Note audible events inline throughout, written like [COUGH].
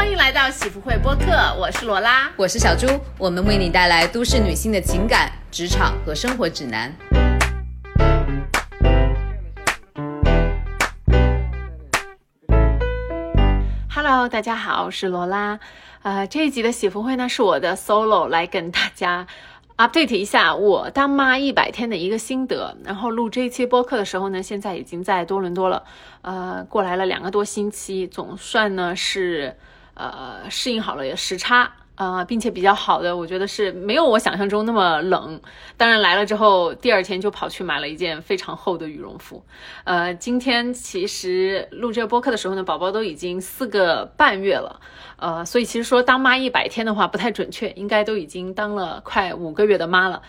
欢迎来到喜福会播客，我是罗拉。我是小猪，我们为你带来都市女性的情感、职场和生活指南。Hello，大家好，我是罗拉。呃，这一集的喜福会呢是我的 solo 来跟大家 update 一下我当妈一百天的一个心得。然后录这一期播客的时候呢，现在已经在多伦多了，呃，过来了两个多星期，总算呢是呃适应好了时差。呃，并且比较好的，我觉得是没有我想象中那么冷。当然来了之后，第二天就跑去买了一件非常厚的羽绒服。呃，今天其实录这个播客的时候呢，宝宝都已经四个半月了。呃，所以其实说当妈一百天的话不太准确，应该都已经当了快五个月的妈了。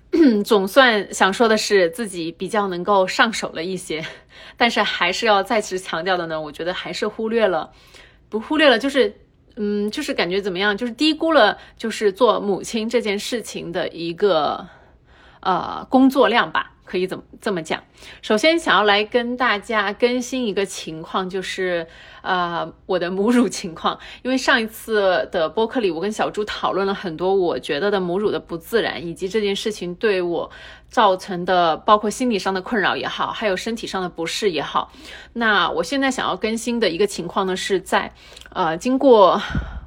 [CLEARS THROAT] 总算想说的是自己比较能够上手了一些，[LAUGHS] 但是还是要再次强调的呢，我觉得还是忽略了，不忽略了就是。嗯，就是感觉怎么样？就是低估了，就是做母亲这件事情的一个呃工作量吧，可以怎么这么讲？首先想要来跟大家更新一个情况，就是呃我的母乳情况。因为上一次的播客里，我跟小猪讨论了很多我觉得的母乳的不自然，以及这件事情对我造成的包括心理上的困扰也好，还有身体上的不适也好。那我现在想要更新的一个情况呢，是在呃经过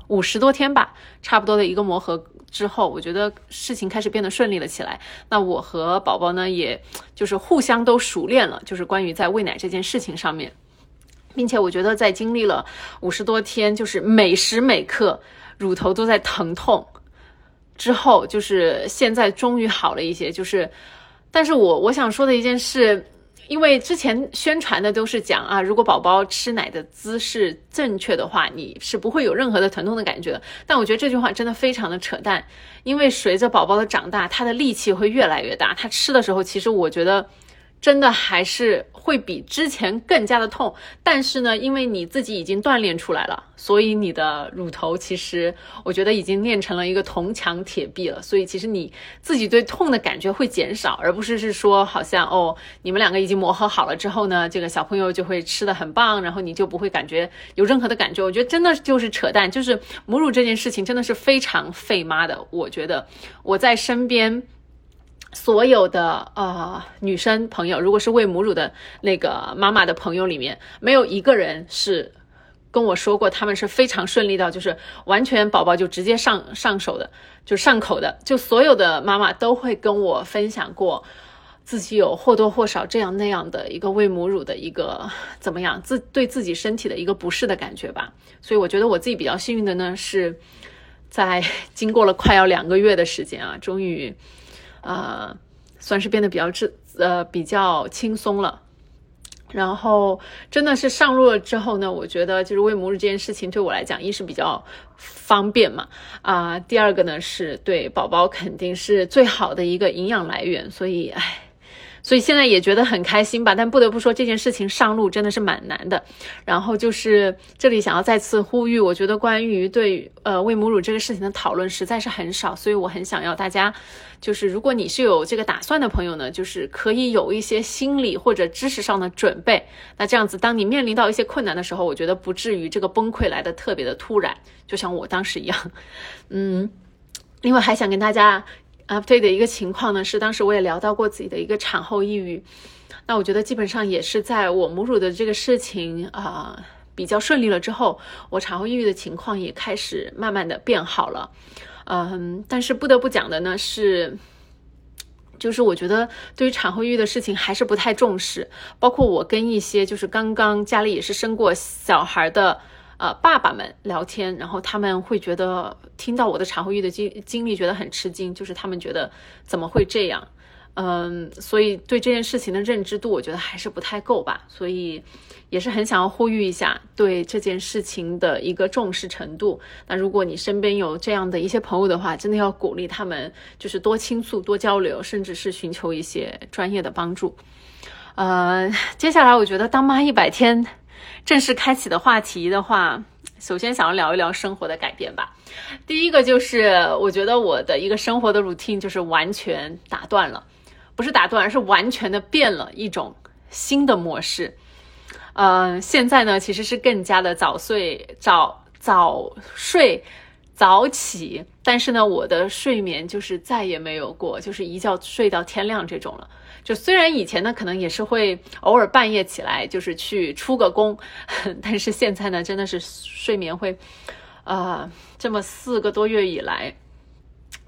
五十多天吧，差不多的一个磨合之后，我觉得事情开始变得顺利了起来。那我和宝宝呢，也就是互相都熟练了，就是关于在喂奶这件事情上面，并且我觉得在经历了五十多天，就是每时每刻乳头都在疼痛之后，就是现在终于好了一些。就是，但是我我想说的一件事。因为之前宣传的都是讲啊，如果宝宝吃奶的姿势正确的话，你是不会有任何的疼痛的感觉。但我觉得这句话真的非常的扯淡，因为随着宝宝的长大，他的力气会越来越大，他吃的时候，其实我觉得真的还是会比之前更加的痛。但是呢，因为你自己已经锻炼出来了，所以你的乳头其实我觉得已经练成了一个铜墙铁壁了。所以其实你自己对痛的感觉会减少，而不是是说好像哦，你们两个已经磨合好了之后呢，这个小朋友就会吃的很棒，然后你就不会感觉有任何的感觉。我觉得真的就是扯淡，就是母乳这件事情真的是非常费妈的。我觉得我在身边。所有的呃女生朋友，如果是喂母乳的那个妈妈的朋友里面，没有一个人是跟我说过他们是非常顺利到，就是完全宝宝就直接上上手的，就上口的。就所有的妈妈都会跟我分享过，自己有或多或少这样那样的一个喂母乳的一个怎么样自对自己身体的一个不适的感觉吧。所以我觉得我自己比较幸运的呢，是在经过了快要两个月的时间啊，终于。呃，算是变得比较自呃比较轻松了，然后真的是上路了之后呢，我觉得就是喂母乳这件事情对我来讲，一是比较方便嘛，啊、第二个呢是对宝宝肯定是最好的一个营养来源，所以唉。所以现在也觉得很开心吧，但不得不说这件事情上路真的是蛮难的。然后就是这里想要再次呼吁，我觉得关于对呃喂母乳这个事情的讨论实在是很少，所以我很想要大家，就是如果你是有这个打算的朋友呢，就是可以有一些心理或者知识上的准备。那这样子，当你面临到一些困难的时候，我觉得不至于这个崩溃来的特别的突然，就像我当时一样。嗯，另外还想跟大家。Update 的一个情况呢，是当时我也聊到过自己的一个产后抑郁，那我觉得基本上也是在我母乳的这个事情啊、比较顺利了之后，我产后抑郁的情况也开始慢慢的变好了，嗯，但是不得不讲的呢是。就是我觉得对于产后抑郁的事情还是不太重视，包括我跟一些就是刚刚家里也是生过小孩的。呃，爸爸们聊天，然后他们会觉得听到我的产后抑郁的经经历，觉得很吃惊，就是他们觉得怎么会这样，嗯，所以对这件事情的认知度，我觉得还是不太够吧，所以也是很想要呼吁一下对这件事情的一个重视程度。那如果你身边有这样的一些朋友的话，真的要鼓励他们，就是多倾诉、多交流，甚至是寻求一些专业的帮助。呃，接下来我觉得当妈一百天。正式开启的话题的话，首先想要聊一聊生活的改变吧。第一个就是，我觉得我的一个生活的 routine 就是完全打断了，不是打断，而是完全的变了一种新的模式。呃，现在呢，其实是更加的早睡早早睡早起，但是呢，我的睡眠就是再也没有过，就是一觉睡到天亮这种了。就虽然以前呢，可能也是会偶尔半夜起来，就是去出个工，[LAUGHS] 但是现在呢，真的是睡眠会，呃，这么四个多月以来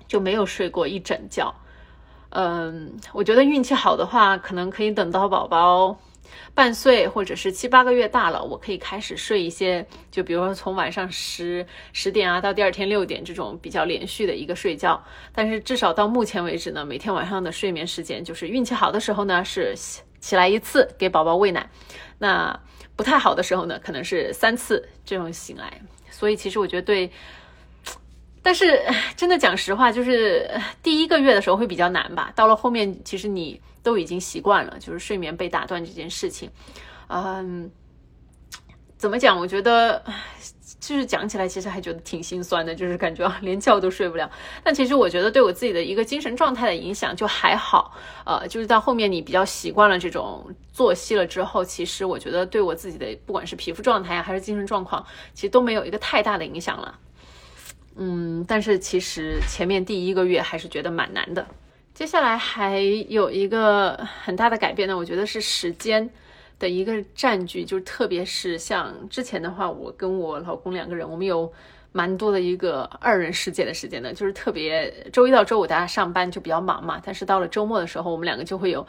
就没有睡过一整觉。嗯，我觉得运气好的话，可能可以等到宝宝。半岁或者是七八个月大了，我可以开始睡一些，就比如说从晚上十十点啊到第二天六点这种比较连续的一个睡觉。但是至少到目前为止呢，每天晚上的睡眠时间就是运气好的时候呢是起来一次给宝宝喂奶，那不太好的时候呢可能是三次这种醒来。所以其实我觉得对，但是 [LAUGHS] 真的讲实话，就是 [LAUGHS] 第一个月的时候会比较难吧。到了后面，其实你。都已经习惯了，就是睡眠被打断这件事情，嗯，怎么讲？我觉得 [SIGHS] 就是讲起来，其实还觉得挺心酸的，就是感觉连觉都睡不了。但其实我觉得对我自己的一个精神状态的影响就还好，呃，就是到后面你比较习惯了这种作息了之后，其实我觉得对我自己的不管是皮肤状态呀，还是精神状况，其实都没有一个太大的影响了。嗯，但是其实前面第一个月还是觉得蛮难的。接下来还有一个很大的改变呢，我觉得是时间的一个占据，就是特别是像之前的话，我跟我老公两个人，我们有蛮多的一个二人世界的时间的，就是特别周一到周五大家上班就比较忙嘛，但是到了周末的时候，我们两个就会有。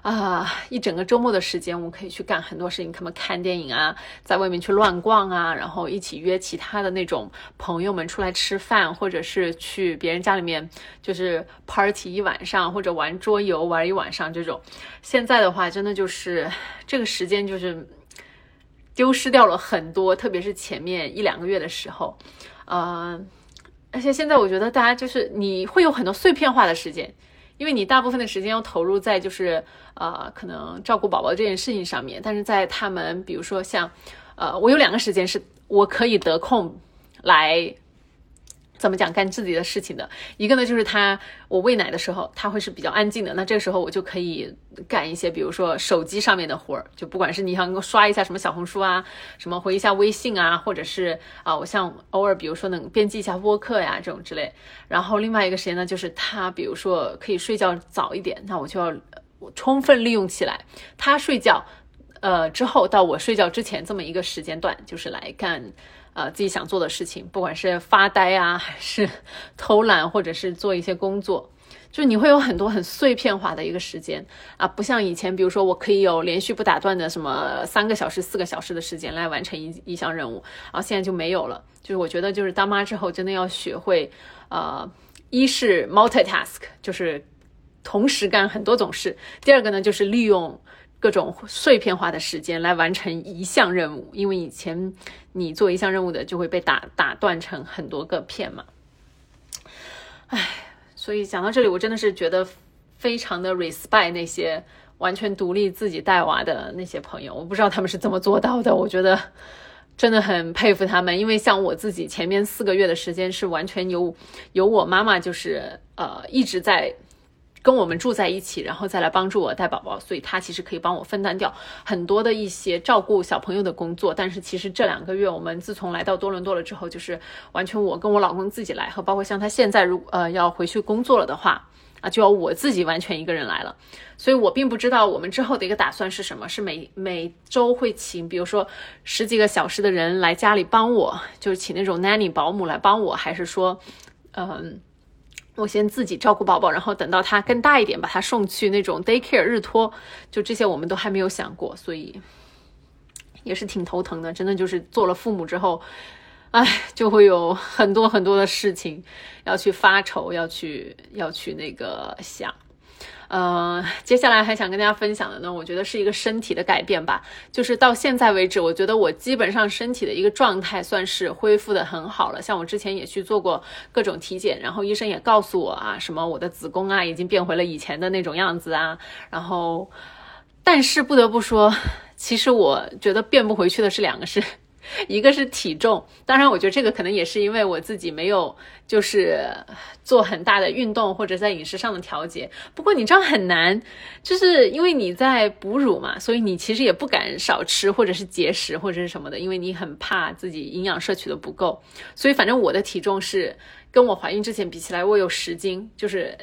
啊，一整个周末的时间，我们可以去干很多事情，他们看电影啊，在外面去乱逛啊，然后一起约其他的那种朋友们出来吃饭，或者是去别人家里面就是 party 一晚上，或者玩桌游玩一晚上这种。现在的话，真的就是这个时间就是丢失掉了很多，特别是前面一两个月的时候，呃，而且现在我觉得大家就是你会有很多碎片化的时间。因为你大部分的时间要投入在就是呃可能照顾宝宝这件事情上面，但是在他们比如说像，呃我有两个时间是我可以得空来。怎么讲干自己的事情的一个呢，就是他我喂奶的时候，他会是比较安静的。那这个时候我就可以干一些，比如说手机上面的活儿，就不管是你想刷一下什么小红书啊，什么回一下微信啊，或者是啊，我像偶尔比如说能编辑一下播客呀这种之类。然后另外一个时间呢，就是他比如说可以睡觉早一点，那我就要充分利用起来。他睡觉，呃之后到我睡觉之前这么一个时间段，就是来干。呃，自己想做的事情，不管是发呆啊，还是偷懒，或者是做一些工作，就你会有很多很碎片化的一个时间啊，不像以前，比如说我可以有连续不打断的什么三个小时、四个小时的时间来完成一一项任务，然后现在就没有了。就是我觉得，就是当妈之后，真的要学会，呃，一是 multitask，就是同时干很多种事；第二个呢，就是利用。各种碎片化的时间来完成一项任务，因为以前你做一项任务的就会被打打断成很多个片嘛。唉，所以讲到这里，我真的是觉得非常的 respect 那些完全独立自己带娃的那些朋友，我不知道他们是怎么做到的，我觉得真的很佩服他们。因为像我自己前面四个月的时间是完全由由我妈妈就是呃一直在。跟我们住在一起，然后再来帮助我带宝宝，所以他其实可以帮我分担掉很多的一些照顾小朋友的工作。但是其实这两个月，我们自从来到多伦多了之后，就是完全我跟我老公自己来，和包括像他现在如呃要回去工作了的话啊，就要我自己完全一个人来了。所以我并不知道我们之后的一个打算是什么，是每每周会请比如说十几个小时的人来家里帮我，就是请那种 nanny 保姆来帮我，还是说嗯。我先自己照顾宝宝，然后等到他更大一点，把他送去那种 daycare 日托，就这些我们都还没有想过，所以也是挺头疼的。真的就是做了父母之后，哎，就会有很多很多的事情要去发愁，要去要去那个想。呃，接下来还想跟大家分享的呢，我觉得是一个身体的改变吧。就是到现在为止，我觉得我基本上身体的一个状态算是恢复的很好了。像我之前也去做过各种体检，然后医生也告诉我啊，什么我的子宫啊已经变回了以前的那种样子啊。然后，但是不得不说，其实我觉得变不回去的是两个事，一个是体重，当然我觉得这个可能也是因为我自己没有就是做很大的运动或者在饮食上的调节。不过你知道很难，就是因为你在哺乳嘛，所以你其实也不敢少吃或者是节食或者是什么的，因为你很怕自己营养摄取的不够。所以反正我的体重是跟我怀孕之前比起来，我有十斤，就是。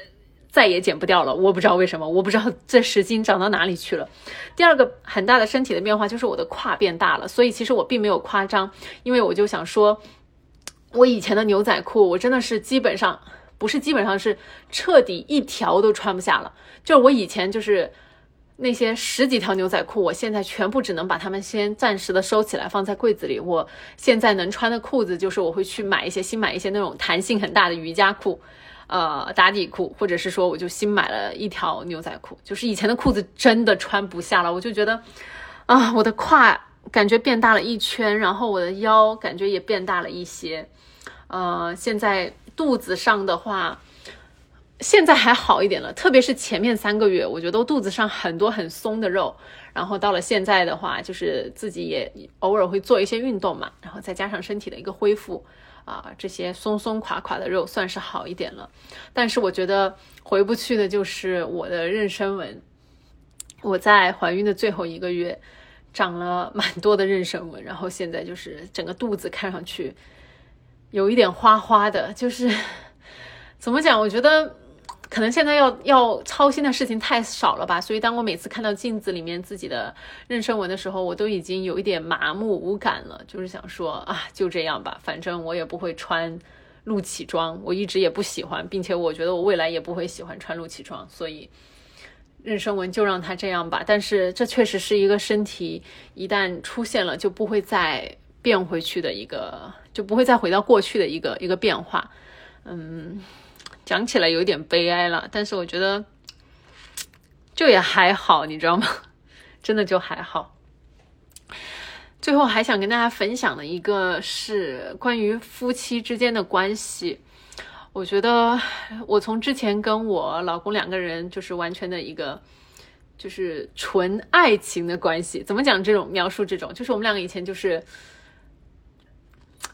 再也减不掉了，我不知道为什么，我不知道 [LAUGHS] 这十斤长到哪里去了。第二个很大的身体的变化就是我的胯变大了，所以其实我并没有夸张，因为我就想说，我以前的牛仔裤，我真的是基本上不是基本上是彻底一条都穿不下了。就是我以前就是那些十几条牛仔裤，我现在全部只能把它们先暂时的收起来放在柜子里。我现在能穿的裤子就是我会去买一些新买一些那种弹性很大的瑜伽裤。呃，打底裤，或者是说，我就新买了一条牛仔裤，就是以前的裤子真的穿不下了，我就觉得，啊，我的胯感觉变大了一圈，然后我的腰感觉也变大了一些，呃，现在肚子上的话，现在还好一点了，特别是前面三个月，我觉得肚子上很多很松的肉，然后到了现在的话，就是自己也偶尔会做一些运动嘛，然后再加上身体的一个恢复。啊，这些松松垮垮的肉算是好一点了，但是我觉得回不去的就是我的妊娠纹。我在怀孕的最后一个月长了蛮多的妊娠纹，然后现在就是整个肚子看上去有一点花花的，就是 [LAUGHS] 怎么讲？我觉得。可能现在要要操心的事情太少了吧，所以当我每次看到镜子里面自己的妊娠纹的时候，我都已经有一点麻木无感了。就是想说啊，就这样吧，反正我也不会穿露脐装，我一直也不喜欢，并且我觉得我未来也不会喜欢穿露脐装，所以妊娠纹就让它这样吧。但是这确实是一个身体一旦出现了就不会再变回去的一个，就不会再回到过去的一个一个变化。嗯。讲起来有点悲哀了，但是我觉得 [TSK] 就也还好，你知道吗？[LAUGHS] 真的就还好。最后还想跟大家分享的一个是关于夫妻之间的关系。我觉得 [SIGHS] 我从之前跟我老公两个人就是完全的一个就是纯爱情的关系。怎么讲这种描述？这种就是我们两个以前就是。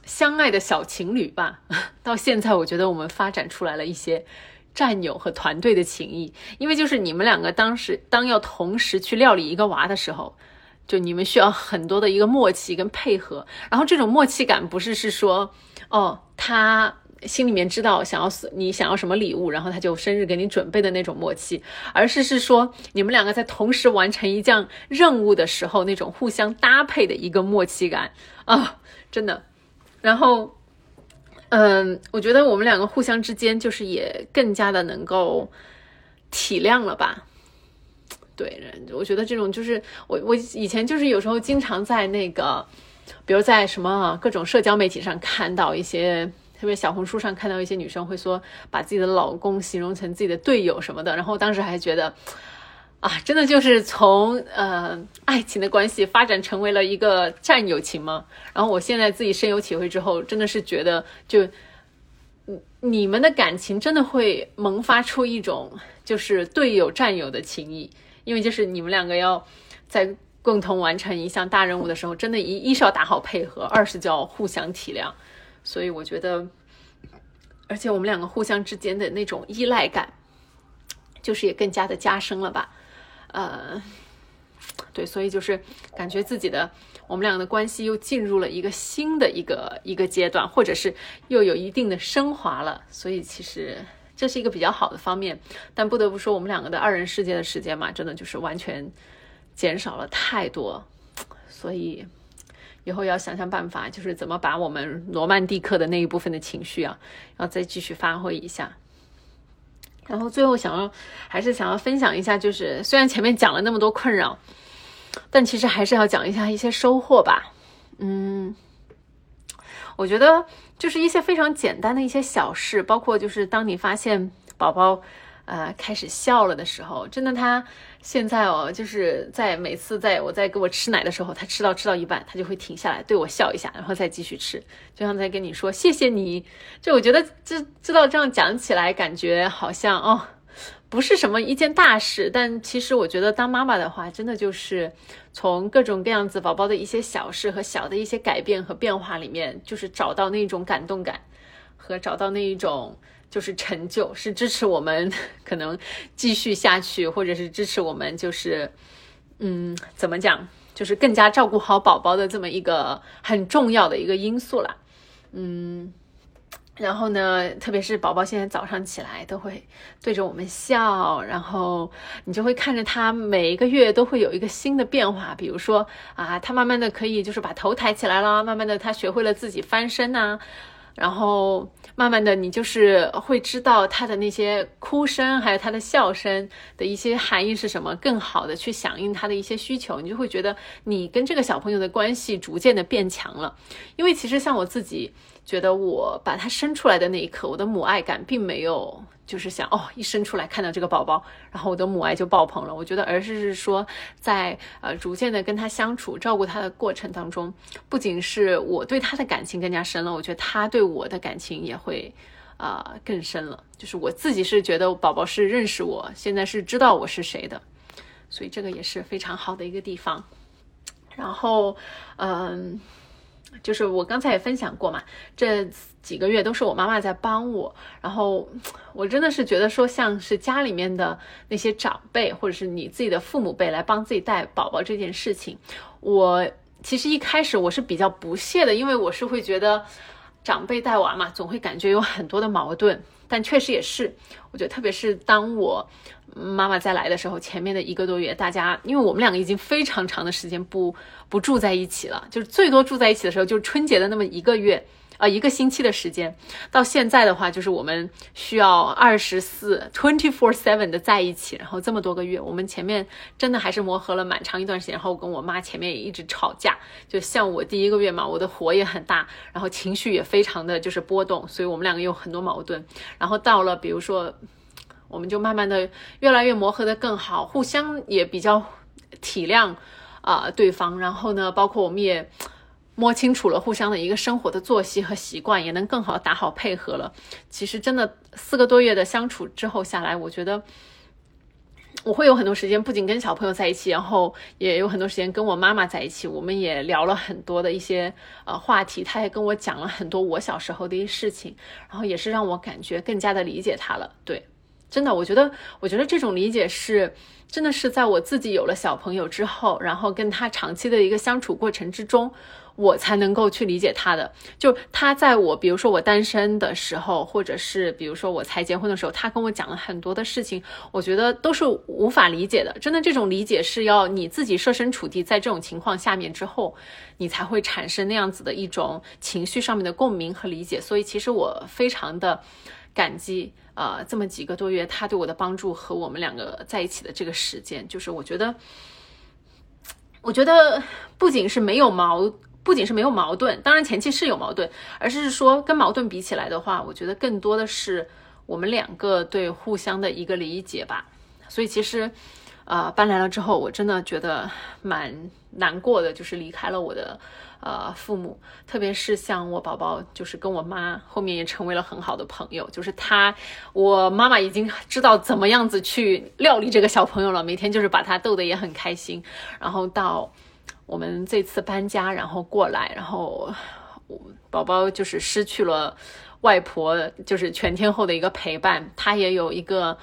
相爱的小情侣吧，[LAUGHS] 到现在我觉得我们发展出来了一些战友和团队的情谊。因为就是你们两个当时当要同时去料理一个娃的时候，就你们需要很多的一个默契跟配合。然后这种默契感不是是说，哦，他心里面知道想要你想要什么礼物，然后他就生日给你准备的那种默契，而是是说你们两个在同时完成一项任务的时候那种互相搭配的一个默契感啊，真的。然后，嗯，我觉得我们两个互相之间就是也更加的能够体谅了吧？对，我觉得这种就是我我以前就是有时候经常在那个，比如在什么各种社交媒体上看到一些，特别小红书上看到一些女生会说把自己的老公形容成自己的队友什么的，然后当时还觉得。啊，真的就是从呃爱情的关系发展成为了一个战友情吗？然后我现在自己深有体会之后，真的是觉得，就你们的感情真的会萌发出一种就是队友战友的情谊，因为就是你们两个要在共同完成一项大任务的时候，真的一一是要打好配合，二是叫互相体谅，所以我觉得，而且我们两个互相之间的那种依赖感，就是也更加的加深了吧。呃，对，所以就是感觉自己的我们两个的关系又进入了一个新的一个一个阶段，或者是又有一定的升华了。所以其实这是一个比较好的方面。但不得不说，我们两个的二人世界的时间嘛，真的就是完全减少了太多。所以以后要想想办法，就是怎么把我们罗曼蒂克的那一部分的情绪啊，要再继续发挥一下。然后最后想要还是想要分享一下，就是虽然前面讲了那么多困扰，但其实还是要讲一下一些收获吧。嗯，我觉得就是一些非常简单的一些小事，包括就是当你发现宝宝。呃，开始笑了的时候，真的，他现在哦，就是在每次在我在给我吃奶的时候，他吃到吃到一半，他就会停下来对我笑一下，然后再继续吃，就像在跟你说谢谢你。就我觉得，这知道这样讲起来，感觉好像哦，不是什么一件大事，但其实我觉得当妈妈的话，真的就是从各种各样子宝宝的一些小事和小的一些改变和变化里面，就是找到那种感动感，和找到那一种就是成就，是支持我们 [LAUGHS] 可能继续下去，或者是支持我们就是嗯怎么讲，就是更加照顾好宝宝的这么一个很重要的一个因素啦，嗯。然后呢，特别是宝宝现在早上起来都会对着我们笑，然后你就会看着他每一个月都会有一个新的变化。比如说啊，他慢慢的可以就是把头抬起来了，慢慢的他学会了自己翻身呐，然后慢慢的你就是会知道他的那些哭声，还有他的笑声的一些含义是什么，更好的去响应他的一些需求，你就会觉得你跟这个小朋友的关系逐渐的变强了。因为其实像我自己。觉得我把他生出来的那一刻，我的母爱感并没有就是想哦，一生出来看到这个宝宝，然后我的母爱就爆棚了。我觉得，而是是说，在呃逐渐的跟他相处、照顾他的过程当中，不仅是我对他的感情更加深了，我觉得他对我的感情也会啊更深了。就是我自己是觉得宝宝是认识我，现在是知道我是谁的，所以这个也是非常好的一个地方。然后，嗯。就是我刚才也分享过嘛，这几个月都是我妈妈在帮我，然后我真的是觉得说，像是家里面的那些长辈，或者是你自己的父母辈来帮自己带宝宝这件事情，我其实一开始我是比较不屑的，因为我是会觉得长辈带娃嘛，总会感觉有很多的矛盾。但确实也是，我觉得特别是当我妈妈再来的时候，前面的一个多月，大家因为我们两个已经非常长的时间不不住在一起了，就是最多住在一起的时候，就是春节的那么一个月。啊，一个星期的时间，到现在的话，就是我们需要二十四 twenty four seven 的在一起，然后这么多个月，我们前面真的还是磨合了蛮长一段时间，然后跟我妈前面也一直吵架，就像我第一个月嘛，我的火也很大，然后情绪也非常的就是波动，所以我们两个有很多矛盾，然后到了比如说，我们就慢慢的越来越磨合的更好，互相也比较体谅啊对方，然后呢，包括我们也。摸清楚了互相的一个生活的作息和习惯，也能更好打好配合了。其实真的四个多月的相处之后下来，我觉得我会有很多时间，不仅跟小朋友在一起，然后也有很多时间跟我妈妈在一起。我们也聊了很多的一些呃话题，她也跟我讲了很多我小时候的一些事情，然后也是让我感觉更加的理解她了。对，真的，我觉得，我觉得这种理解是真的是在我自己有了小朋友之后，然后跟他长期的一个相处过程之中。我才能够去理解他的，就他在我，比如说我单身的时候，或者是比如说我才结婚的时候，他跟我讲了很多的事情，我觉得都是无法理解的。真的，这种理解是要你自己设身处地在这种情况下面之后，你才会产生那样子的一种情绪上面的共鸣和理解。所以，其实我非常的感激，呃，这么几个多月他对我的帮助和我们两个在一起的这个时间，就是我觉得，我觉得不仅是没有矛。不仅是没有矛盾，当然前期是有矛盾，而是说跟矛盾比起来的话，我觉得更多的是我们两个对互相的一个理解吧。所以其实，呃，搬来了之后，我真的觉得蛮难过的，就是离开了我的呃父母，特别是像我宝宝，就是跟我妈后面也成为了很好的朋友，就是他，我妈妈已经知道怎么样子去料理这个小朋友了，每天就是把他逗得也很开心，然后到。我们这次搬家，然后过来，然后宝宝就是失去了外婆，就是全天候的一个陪伴，他也有一个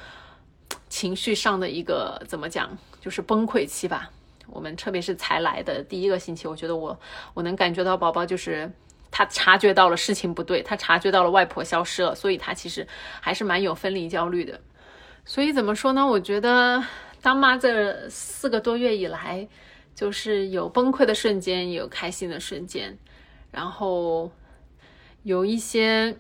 情绪上的一个怎么讲，就是崩溃期吧。我们特别是才来的第一个星期，我觉得我我能感觉到宝宝就是他察觉到了事情不对，他察觉到了外婆消失了，所以他其实还是蛮有分离焦虑的。所以怎么说呢？我觉得当妈这四个多月以来。就是有崩溃的瞬间，有开心的瞬间，然后有一些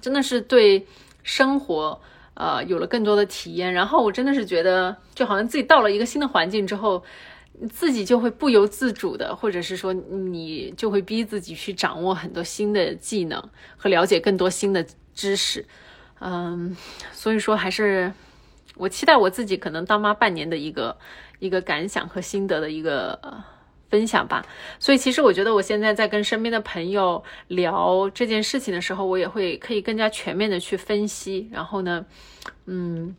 真的是对生活呃有了更多的体验。然后我真的是觉得，就好像自己到了一个新的环境之后，自己就会不由自主的，或者是说你就会逼自己去掌握很多新的技能和了解更多新的知识。嗯，所以说还是我期待我自己可能当妈半年的一个。一个感想和心得的一个分享吧，所以其实我觉得我现在在跟身边的朋友聊这件事情的时候，我也会可以更加全面的去分析，然后呢，嗯，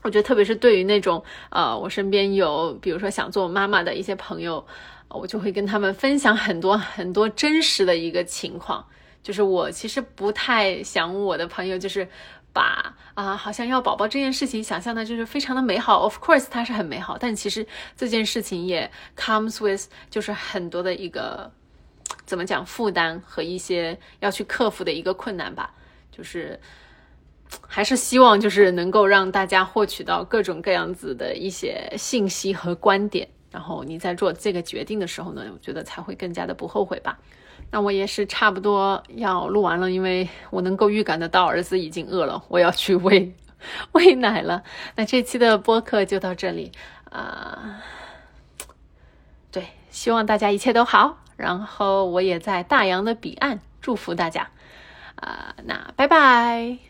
我觉得特别是对于那种呃，我身边有比如说想做妈妈的一些朋友，我就会跟他们分享很多很多真实的一个情况。就是我其实不太想我的朋友就是把啊，好像要宝宝这件事情想象的就是非常的美好。Of course，它是很美好，但其实这件事情也 comes with 就是很多的一个怎么讲负担和一些要去克服的一个困难吧。就是还是希望就是能够让大家获取到各种各样子的一些信息和观点，然后你在做这个决定的时候呢，我觉得才会更加的不后悔吧。那我也是差不多要录完了，因为我能够预感得到儿子已经饿了，我要去喂喂奶了。那这期的播客就到这里啊，对，希望大家一切都好，然后我也在大洋的彼岸祝福大家啊，那拜拜。